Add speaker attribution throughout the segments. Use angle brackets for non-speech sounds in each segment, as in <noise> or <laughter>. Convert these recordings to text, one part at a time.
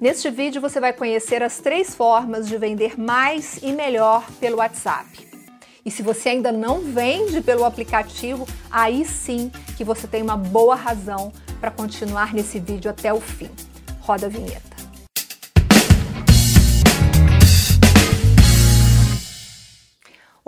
Speaker 1: Neste vídeo você vai conhecer as três formas de vender mais e melhor pelo WhatsApp. E se você ainda não vende pelo aplicativo, aí sim que você tem uma boa razão para continuar nesse vídeo até o fim. Roda a vinheta.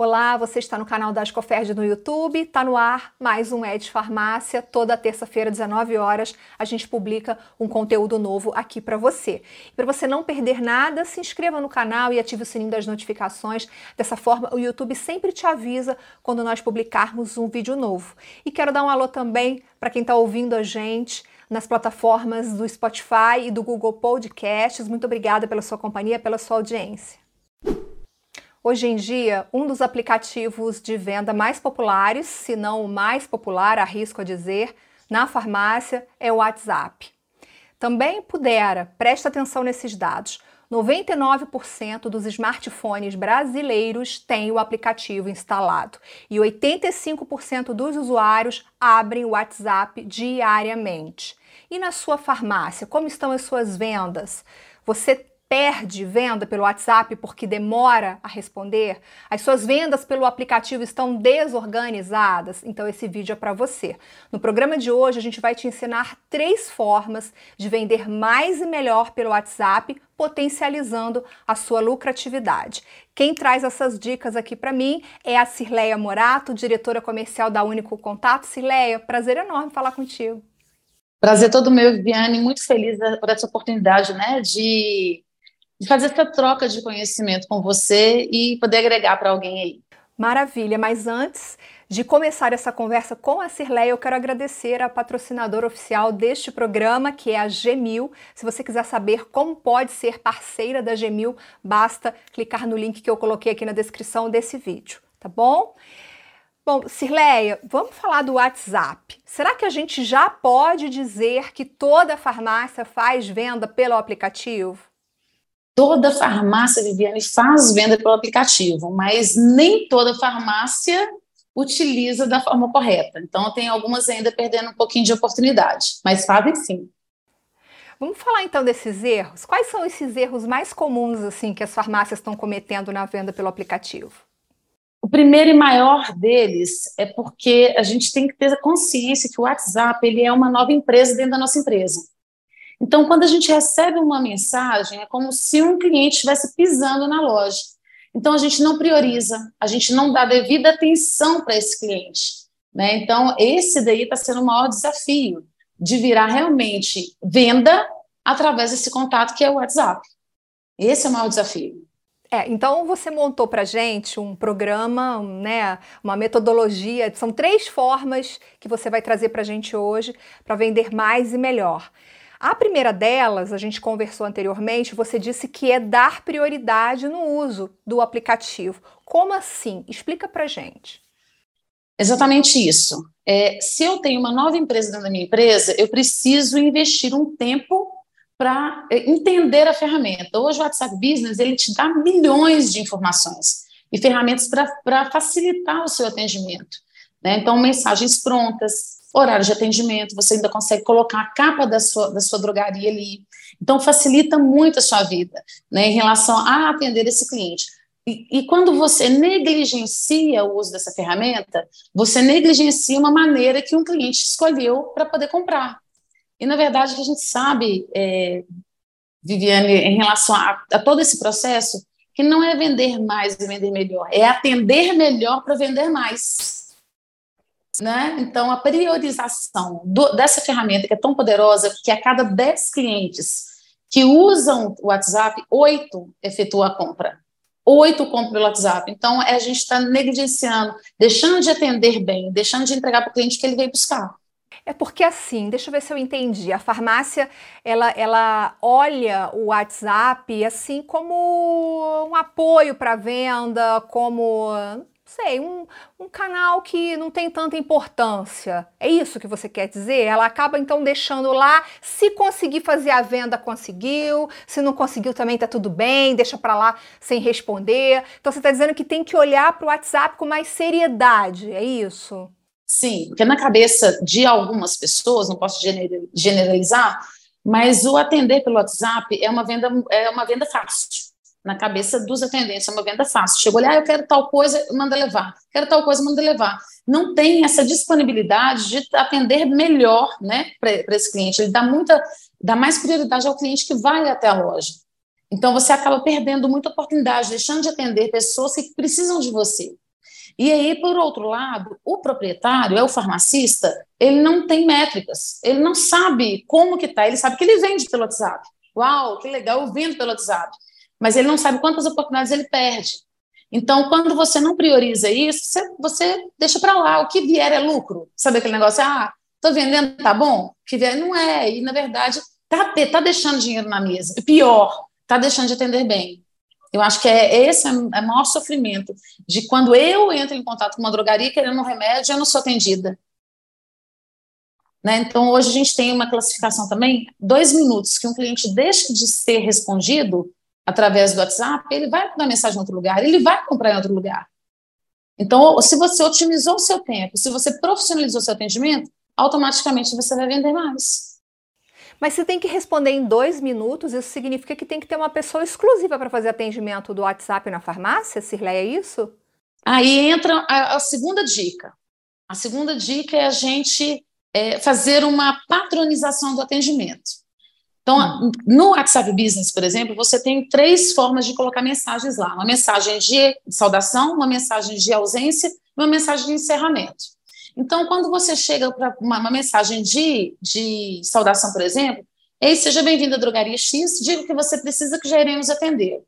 Speaker 1: Olá, você está no canal da Ascoferd no YouTube, está no ar mais um Ed Farmácia. Toda terça-feira, 19 horas, a gente publica um conteúdo novo aqui para você. Para você não perder nada, se inscreva no canal e ative o sininho das notificações. Dessa forma, o YouTube sempre te avisa quando nós publicarmos um vídeo novo. E quero dar um alô também para quem está ouvindo a gente nas plataformas do Spotify e do Google Podcasts. Muito obrigada pela sua companhia, pela sua audiência. Hoje em dia, um dos aplicativos de venda mais populares, se não o mais popular, arrisco a dizer, na farmácia é o WhatsApp. Também pudera, presta atenção nesses dados. 99% dos smartphones brasileiros têm o aplicativo instalado e 85% dos usuários abrem o WhatsApp diariamente. E na sua farmácia, como estão as suas vendas? Você perde venda pelo WhatsApp porque demora a responder, as suas vendas pelo aplicativo estão desorganizadas, então esse vídeo é para você. No programa de hoje a gente vai te ensinar três formas de vender mais e melhor pelo WhatsApp, potencializando a sua lucratividade. Quem traz essas dicas aqui para mim é a Cirleia Morato, diretora comercial da Único Contato. Cirleia, prazer enorme falar contigo.
Speaker 2: Prazer todo meu, Viviane, muito feliz por essa oportunidade, né, de fazer essa troca de conhecimento com você e poder agregar para alguém aí.
Speaker 1: Maravilha, mas antes de começar essa conversa com a Cirleia, eu quero agradecer a patrocinadora oficial deste programa, que é a Gemil. Se você quiser saber como pode ser parceira da Gemil, basta clicar no link que eu coloquei aqui na descrição desse vídeo, tá bom? Bom, Cirleia, vamos falar do WhatsApp. Será que a gente já pode dizer que toda farmácia faz venda pelo aplicativo?
Speaker 2: Toda farmácia, Viviane, faz venda pelo aplicativo, mas nem toda farmácia utiliza da forma correta. Então, tem algumas ainda perdendo um pouquinho de oportunidade, mas fazem sim.
Speaker 1: Vamos falar então desses erros. Quais são esses erros mais comuns assim que as farmácias estão cometendo na venda pelo aplicativo?
Speaker 2: O primeiro e maior deles é porque a gente tem que ter consciência que o WhatsApp ele é uma nova empresa dentro da nossa empresa. Então, quando a gente recebe uma mensagem, é como se um cliente estivesse pisando na loja. Então, a gente não prioriza, a gente não dá devida atenção para esse cliente. Né? Então, esse daí está sendo o maior desafio de virar realmente venda através desse contato que é o WhatsApp. Esse é o maior desafio.
Speaker 1: É, então você montou para gente um programa, né, uma metodologia. São três formas que você vai trazer para gente hoje para vender mais e melhor. A primeira delas, a gente conversou anteriormente, você disse que é dar prioridade no uso do aplicativo. Como assim? Explica pra gente.
Speaker 2: Exatamente isso. É, se eu tenho uma nova empresa dentro da minha empresa, eu preciso investir um tempo para é, entender a ferramenta. Hoje o WhatsApp Business ele te dá milhões de informações e ferramentas para facilitar o seu atendimento. Né? Então, mensagens prontas, horário de atendimento, você ainda consegue colocar a capa da sua, da sua drogaria ali. Então, facilita muito a sua vida né, em relação a atender esse cliente. E, e, quando você negligencia o uso dessa ferramenta, você negligencia uma maneira que um cliente escolheu para poder comprar. E, na verdade, a gente sabe, é, Viviane, em relação a, a todo esse processo, que não é vender mais e vender melhor, é atender melhor para vender mais. Né? Então, a priorização do, dessa ferramenta que é tão poderosa, que a cada 10 clientes que usam o WhatsApp, oito efetuam a compra. Oito compram pelo WhatsApp. Então, é, a gente está negligenciando, deixando de atender bem, deixando de entregar para o cliente que ele veio buscar.
Speaker 1: É porque assim, deixa eu ver se eu entendi. A farmácia, ela, ela olha o WhatsApp assim como um apoio para venda, como sei, um, um canal que não tem tanta importância. É isso que você quer dizer? Ela acaba então deixando lá, se conseguir fazer a venda, conseguiu, se não conseguiu também tá tudo bem, deixa para lá sem responder. Então você está dizendo que tem que olhar para o WhatsApp com mais seriedade, é isso?
Speaker 2: Sim, porque na cabeça de algumas pessoas, não posso generalizar, Mas o atender pelo WhatsApp é uma venda, é uma venda fácil. Na cabeça dos atendentes, é uma venda fácil. Chegou ali, ah, eu quero tal coisa, manda levar. Quero tal coisa, manda levar. Não tem essa disponibilidade de atender melhor né, para esse cliente. Ele dá muita, dá mais prioridade ao cliente que vai até a loja. Então você acaba perdendo muita oportunidade, deixando de atender pessoas que precisam de você. E aí, por outro lado, o proprietário, é o farmacista, ele não tem métricas, ele não sabe como que está, ele sabe que ele vende pelo WhatsApp. Uau, que legal, eu vendo pelo WhatsApp. Mas ele não sabe quantas oportunidades ele perde. Então, quando você não prioriza isso, você, você deixa para lá. O que vier é lucro. Sabe aquele negócio? Ah, estou vendendo, tá bom? O que vier não é. E, na verdade, tá, tá deixando dinheiro na mesa. Pior, tá deixando de atender bem. Eu acho que é esse é o maior sofrimento de quando eu entro em contato com uma drogaria querendo um remédio, eu não sou atendida. Né? Então, hoje a gente tem uma classificação também, dois minutos que um cliente deixa de ser respondido através do WhatsApp, ele vai mandar mensagem em outro lugar, ele vai comprar em outro lugar. Então, se você otimizou o seu tempo, se você profissionalizou o seu atendimento, automaticamente você vai vender mais.
Speaker 1: Mas se tem que responder em dois minutos, isso significa que tem que ter uma pessoa exclusiva para fazer atendimento do WhatsApp na farmácia, Cirlei, é isso?
Speaker 2: Aí entra a, a, segunda dica. A segunda dica é a gente é, fazer uma patronização do atendimento. Então, hum. no WhatsApp Business, por exemplo, você tem três formas de colocar mensagens lá: uma mensagem de saudação, uma mensagem de ausência e uma mensagem de encerramento. Então, quando você chega para uma, uma, mensagem de, de saudação, por exemplo, Ei, seja bem-vindo à Drogaria X, diga o que você precisa que já iremos atender.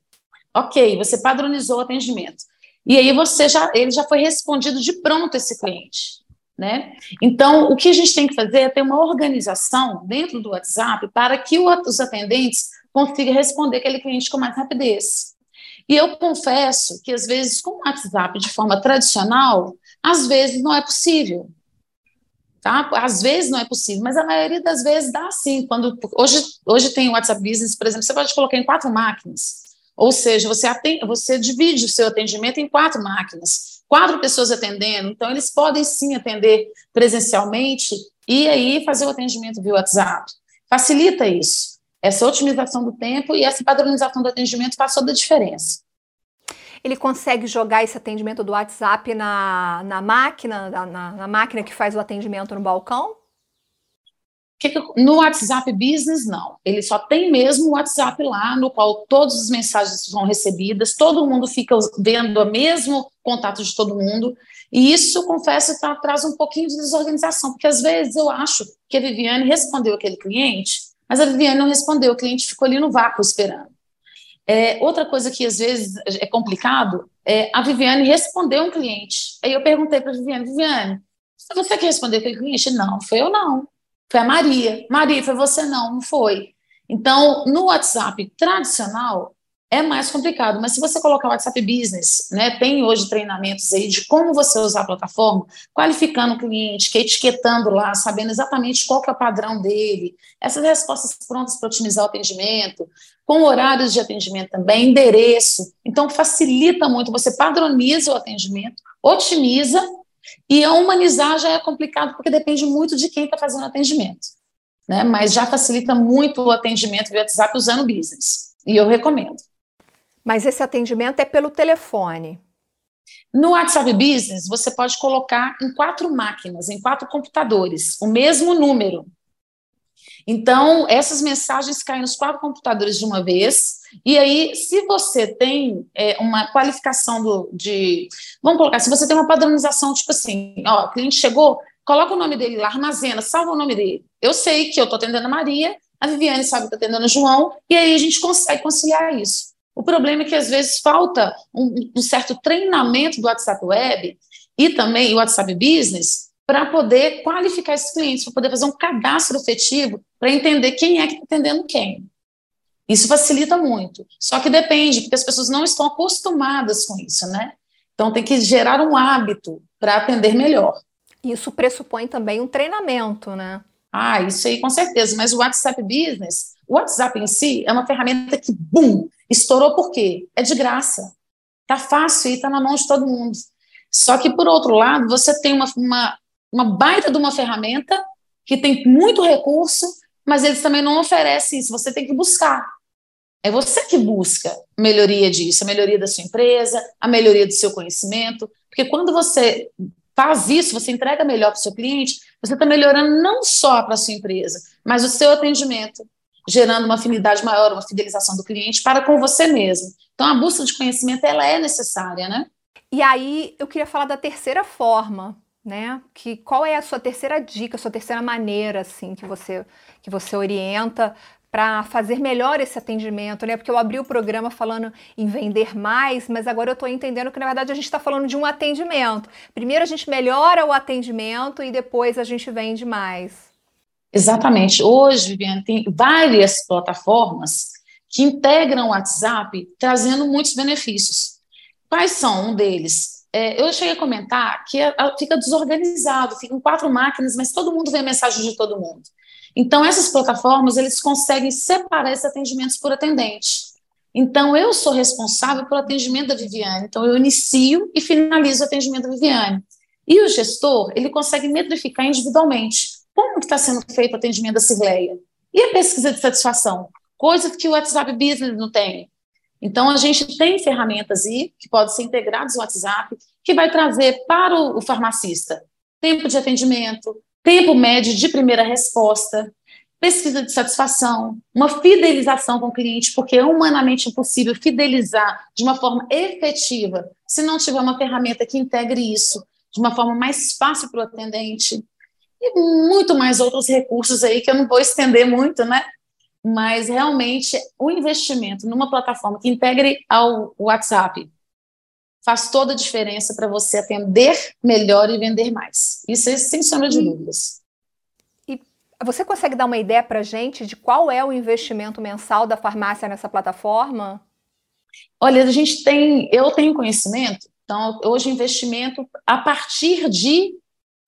Speaker 2: Ok, você padronizou o atendimento. E aí você já, ele já foi respondido de pronto esse cliente. Né? Então, o que a gente tem que fazer é ter uma organização dentro do WhatsApp para que os atendentes consigam responder aquele cliente com mais rapidez. E eu confesso que, às vezes, com o WhatsApp de forma tradicional, às vezes não é possível. Tá? Às vezes não é possível, mas a maioria das vezes dá sim. Quando, hoje, hoje tem o WhatsApp Business, por exemplo, você pode colocar em quatro máquinas. Ou seja, você, atende, você divide o seu atendimento em quatro máquinas, quatro pessoas atendendo, então eles podem sim atender presencialmente e aí fazer o atendimento via WhatsApp. Facilita isso. Essa otimização do tempo e essa padronização do atendimento faz toda a diferença
Speaker 1: ele consegue jogar esse atendimento do WhatsApp na, na máquina, na, na máquina que faz o atendimento no balcão?
Speaker 2: No WhatsApp Business, não. Ele só tem mesmo o WhatsApp lá, no qual todas as mensagens são recebidas, todo mundo fica vendo o mesmo contato de todo mundo. E isso, confesso, tá, traz um pouquinho de desorganização, porque às vezes eu acho que a Viviane respondeu aquele cliente, mas a Viviane não respondeu, o cliente ficou ali no vácuo esperando. É, outra coisa que às vezes é complicado é a Viviane respondeu um cliente. Aí eu perguntei para a Viviane, Viviane, você que respondeu aquele cliente? Não, foi eu não. Foi a Maria. Maria, foi você não, não foi. Então, no WhatsApp tradicional, é mais complicado, mas se você colocar o WhatsApp Business, né, tem hoje treinamentos aí de como você usar a plataforma, qualificando o cliente, que etiquetando lá, sabendo exatamente qual que é o padrão dele, essas respostas prontas para otimizar o atendimento, com horários de atendimento também, endereço. Então, facilita muito, você padroniza o atendimento, otimiza, e humanizar já é complicado, porque depende muito de quem está fazendo o atendimento. Né? Mas já facilita muito o atendimento via WhatsApp usando o business. E eu recomendo.
Speaker 1: Mas esse atendimento é pelo telefone.
Speaker 2: No WhatsApp Business, você pode colocar em quatro máquinas, em quatro computadores, o mesmo número. Então, essas mensagens caem nos quatro computadores de uma vez. E aí, se você tem é, uma qualificação do, de. Vamos colocar, se você tem uma padronização, tipo assim, ó, o cliente chegou, coloca o nome dele lá, armazena, salva o nome dele. Eu sei que eu estou atendendo a Maria, a Viviane sabe que está atendendo o João, e aí a gente consegue conciliar isso. O problema é que às vezes falta um, um certo treinamento do WhatsApp Web e também o WhatsApp Business para poder qualificar esses clientes, para poder fazer um cadastro efetivo para entender quem é que está atendendo quem. Isso facilita muito. Só que depende, porque as pessoas não estão acostumadas com isso, né? Então tem que gerar um hábito para atender melhor.
Speaker 1: Isso pressupõe também um treinamento, né?
Speaker 2: Ah, isso aí com certeza. Mas o WhatsApp Business, o WhatsApp em si é uma ferramenta que, bum, Estourou por quê? É de graça. Tá fácil e tá na mão de todo mundo. Só que, por outro lado, você tem uma, uma, uma baita de uma ferramenta que tem muito recurso mas eles também não oferecem isso, você tem que buscar. É você que busca melhoria disso, a melhoria da sua empresa, a melhoria do seu conhecimento, porque quando você faz isso, você entrega melhor para o seu cliente, você está melhorando não só para a sua empresa, mas o seu atendimento, gerando uma afinidade maior, uma fidelização do cliente para com você mesmo. Então, a busca de conhecimento ela é necessária, né?
Speaker 1: E aí, eu queria falar da terceira forma, né? Que qual é a sua terceira dica, a sua terceira maneira, assim, que você que você orienta para fazer melhor esse atendimento, né? Porque eu abri o programa falando em vender mais, mas agora eu estou entendendo que na verdade a gente está falando de um atendimento. Primeiro a gente melhora o atendimento e depois a gente vende mais.
Speaker 2: Exatamente. Hoje, Viviane, tem várias plataformas que integram o WhatsApp, trazendo muitos benefícios. Quais são um deles? É, eu cheguei a comentar que fica desorganizado, ficam quatro máquinas, mas todo mundo vê a mensagem de todo mundo. Então, essas plataformas, eles conseguem separar esses atendimentos por atendente. Então, eu sou responsável pelo atendimento da Viviane. Então, eu inicio e finalizo o atendimento da Viviane. E o gestor, ele consegue metrificar individualmente como está sendo feito o atendimento da Cigleia. E a pesquisa de satisfação? Coisa que o WhatsApp Business não tem. Então, a gente tem ferramentas aí que podem ser integradas no WhatsApp, que vai trazer para o farmacista tempo de atendimento, tempo médio de primeira resposta, pesquisa de satisfação, uma fidelização com o cliente, porque é humanamente impossível fidelizar de uma forma efetiva se não tiver uma ferramenta que integre isso de uma forma mais fácil para o atendente. E muito mais outros recursos aí que eu não vou estender muito, né? Mas realmente o investimento numa plataforma que integre ao WhatsApp faz toda a diferença para você atender melhor e vender mais. Isso é sem sombra de dúvidas.
Speaker 1: E você consegue dar uma ideia para a gente de qual é o investimento mensal da farmácia nessa plataforma?
Speaker 2: Olha, a gente tem, eu tenho conhecimento, então hoje investimento a partir de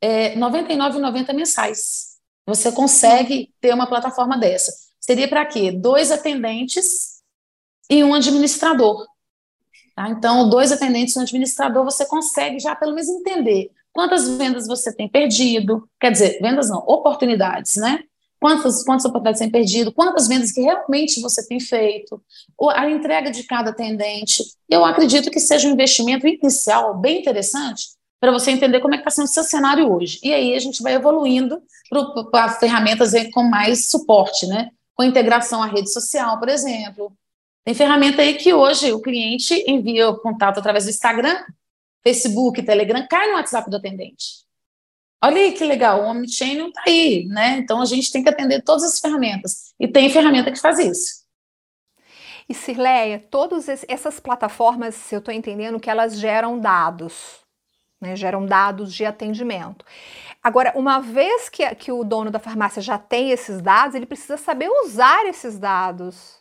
Speaker 2: é, R$ 99,90 mensais. Você consegue ter uma plataforma dessa. Seria para quê? Dois atendentes e um administrador. Tá? Então, dois atendentes e um administrador, você consegue já pelo menos entender quantas vendas você tem perdido, quer dizer, vendas não, oportunidades, né? Quantas, quantas oportunidades tem perdido, quantas vendas que realmente você tem feito, a entrega de cada atendente. Eu acredito que seja um investimento inicial bem interessante, para você entender como é que está sendo o seu cenário hoje. E aí a gente vai evoluindo para ferramentas com mais suporte, né? Com integração à rede social, por exemplo. Tem ferramenta aí que hoje o cliente envia o contato através do Instagram, Facebook, Telegram, cai no WhatsApp do atendente. Olha aí que legal, o Omnichannel está aí, né? Então a gente tem que atender todas as ferramentas. E tem ferramenta que faz isso.
Speaker 1: E Cirleia, todas essas plataformas, se eu estou entendendo, que elas geram dados né, geram dados de atendimento. Agora, uma vez que, que o dono da farmácia já tem esses dados, ele precisa saber usar esses dados.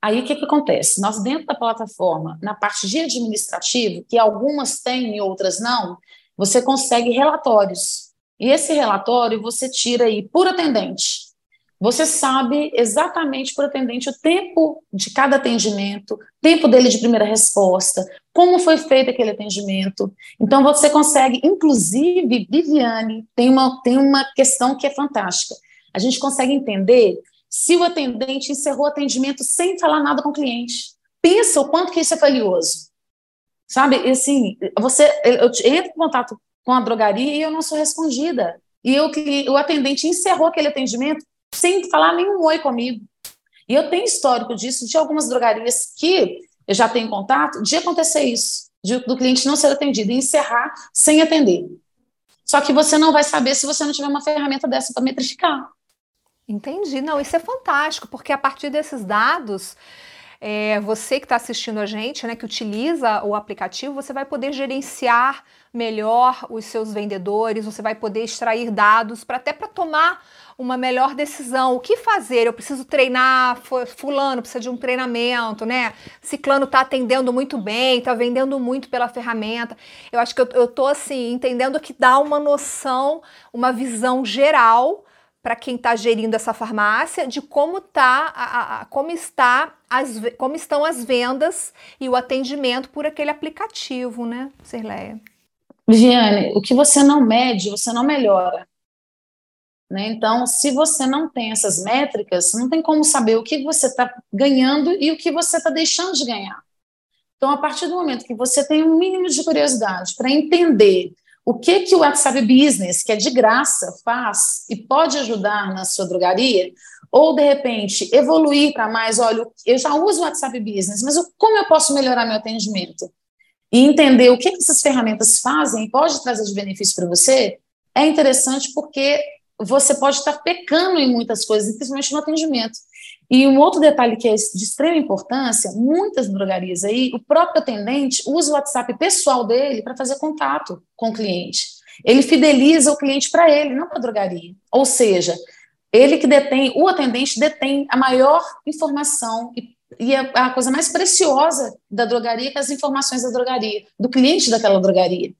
Speaker 2: Aí o que, que acontece? Nós, dentro da plataforma, na parte de administrativo, que algumas têm e outras não, você consegue relatórios. E esse relatório você tira aí por atendente. Você sabe exatamente por atendente o tempo de cada atendimento, tempo dele de primeira resposta, como foi feito aquele atendimento. Então você consegue, inclusive, Viviane, tem uma, tem uma questão que é fantástica. A gente consegue entender se o atendente encerrou o atendimento sem falar nada com o cliente. Pensa o quanto que isso é valioso. Sabe, assim, você, eu entro em contato com a drogaria e eu não sou respondida. E eu, o atendente encerrou aquele atendimento sem falar nenhum oi comigo. E eu tenho histórico disso, de algumas drogarias que eu já tenho contato, de acontecer isso, de, do cliente não ser atendido e encerrar sem atender. Só que você não vai saber se você não tiver uma ferramenta dessa para metrificar.
Speaker 1: Entendi. Não, isso é fantástico, porque a partir desses dados, é, você que está assistindo a gente, né, que utiliza o aplicativo, você vai poder gerenciar melhor os seus vendedores, você vai poder extrair dados para até para tomar uma melhor decisão. O que fazer? Eu preciso treinar, fulano precisa de um treinamento, né? Ciclano está atendendo muito bem, está vendendo muito pela ferramenta. Eu acho que eu, eu tô assim, entendendo que dá uma noção, uma visão geral para quem está gerindo essa farmácia de como tá a, a, como está as, como estão as vendas e o atendimento por aquele aplicativo, né, Serleia?
Speaker 2: Viviane, o que você não mede, você não melhora. Né? Então, se você não tem essas métricas, não tem como saber o que você está ganhando e o que você está deixando de ganhar. Então, a partir do momento que você tem um mínimo de curiosidade para entender o que, que o WhatsApp Business, que é de graça, faz e pode ajudar na sua drogaria, ou de repente evoluir para mais, olha, eu já uso o WhatsApp Business, mas como eu posso melhorar meu atendimento? E entender o que, essas ferramentas fazem e pode trazer de benefício para você, é interessante porque você pode estar pecando em muitas coisas, principalmente no atendimento. E um outro detalhe que é de extrema importância, muitas drogarias aí, o próprio atendente usa o WhatsApp pessoal dele para fazer contato com o cliente. Ele fideliza o cliente para ele, não para a drogaria. Ou seja, ele que detém, o atendente detém a maior informação e, e a, a coisa mais preciosa da drogaria, que é as informações da drogaria, do cliente daquela drogaria.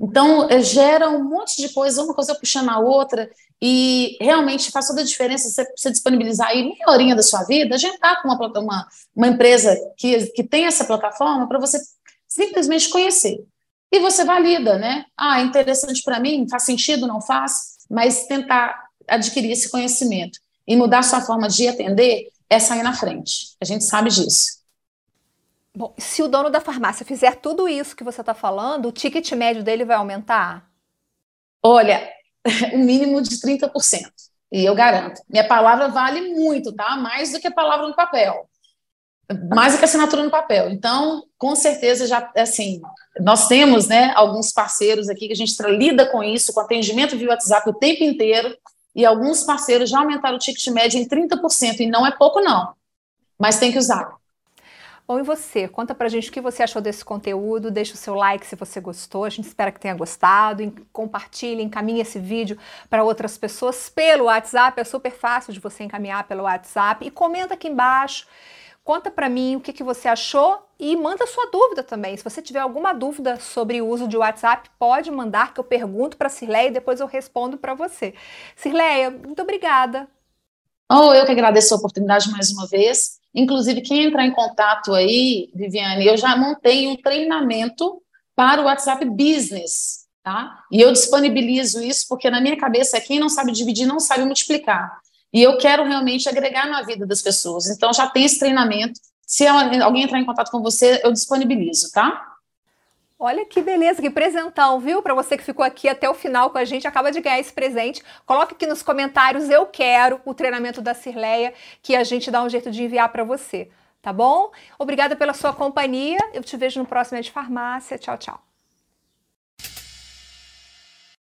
Speaker 2: Então, é, gera um monte de coisa, uma coisa puxando a outra, e realmente faz toda a diferença você, você disponibilizar aí meia horinha da sua vida, agendar com uma, uma, uma empresa que, que tem essa plataforma para você simplesmente conhecer. E você valida, né? Ah, interessante para mim, faz sentido, não faz, mas tentar adquirir esse conhecimento e mudar sua forma de atender é sair na frente. A gente sabe disso.
Speaker 1: Bom, se o dono da farmácia fizer tudo isso que você está falando, o ticket médio dele vai aumentar?
Speaker 2: Olha, o <laughs> um mínimo de 30%. E eu garanto. Minha palavra vale muito, tá? Mais do que a palavra no papel. Mais do que a assinatura no papel. Então, com certeza, já, assim, nós temos, né, alguns parceiros aqui que a gente lida com isso, com atendimento via WhatsApp o tempo inteiro, e alguns parceiros já aumentaram o ticket médio em 30%, e não é pouco, não. Mas tem que usar.
Speaker 1: Bom, e você? Conta pra gente o que você achou desse conteúdo, deixa o seu like se você gostou, a gente espera que tenha gostado, compartilhe, encaminhe esse vídeo para outras pessoas pelo WhatsApp, é super fácil de você encaminhar pelo WhatsApp e comenta aqui embaixo, conta para mim o que, que você achou e manda sua dúvida também. Se você tiver alguma dúvida sobre o uso de WhatsApp, pode mandar que eu pergunto para a Cirleia e depois eu respondo para você. Cirleia, muito obrigada.
Speaker 2: Oh, eu que agradeço a oportunidade mais uma vez. Inclusive, quem entrar em contato aí, Viviane, eu já montei um treinamento para o WhatsApp Business, tá? E eu disponibilizo isso porque na minha cabeça quem não sabe dividir não sabe multiplicar. E eu quero realmente agregar na vida das pessoas. Então, já tem esse treinamento. Se alguém entrar em contato com você, eu disponibilizo, tá?
Speaker 1: Olha que beleza, que presentão, viu? Para você que ficou aqui até o final com a gente, acaba de ganhar esse presente. Coloque aqui nos comentários eu quero o treinamento da Cirleia, que a gente dá um jeito de enviar para você, tá bom? Obrigada pela sua companhia. Eu te vejo no próximo de farmácia. Tchau, tchau.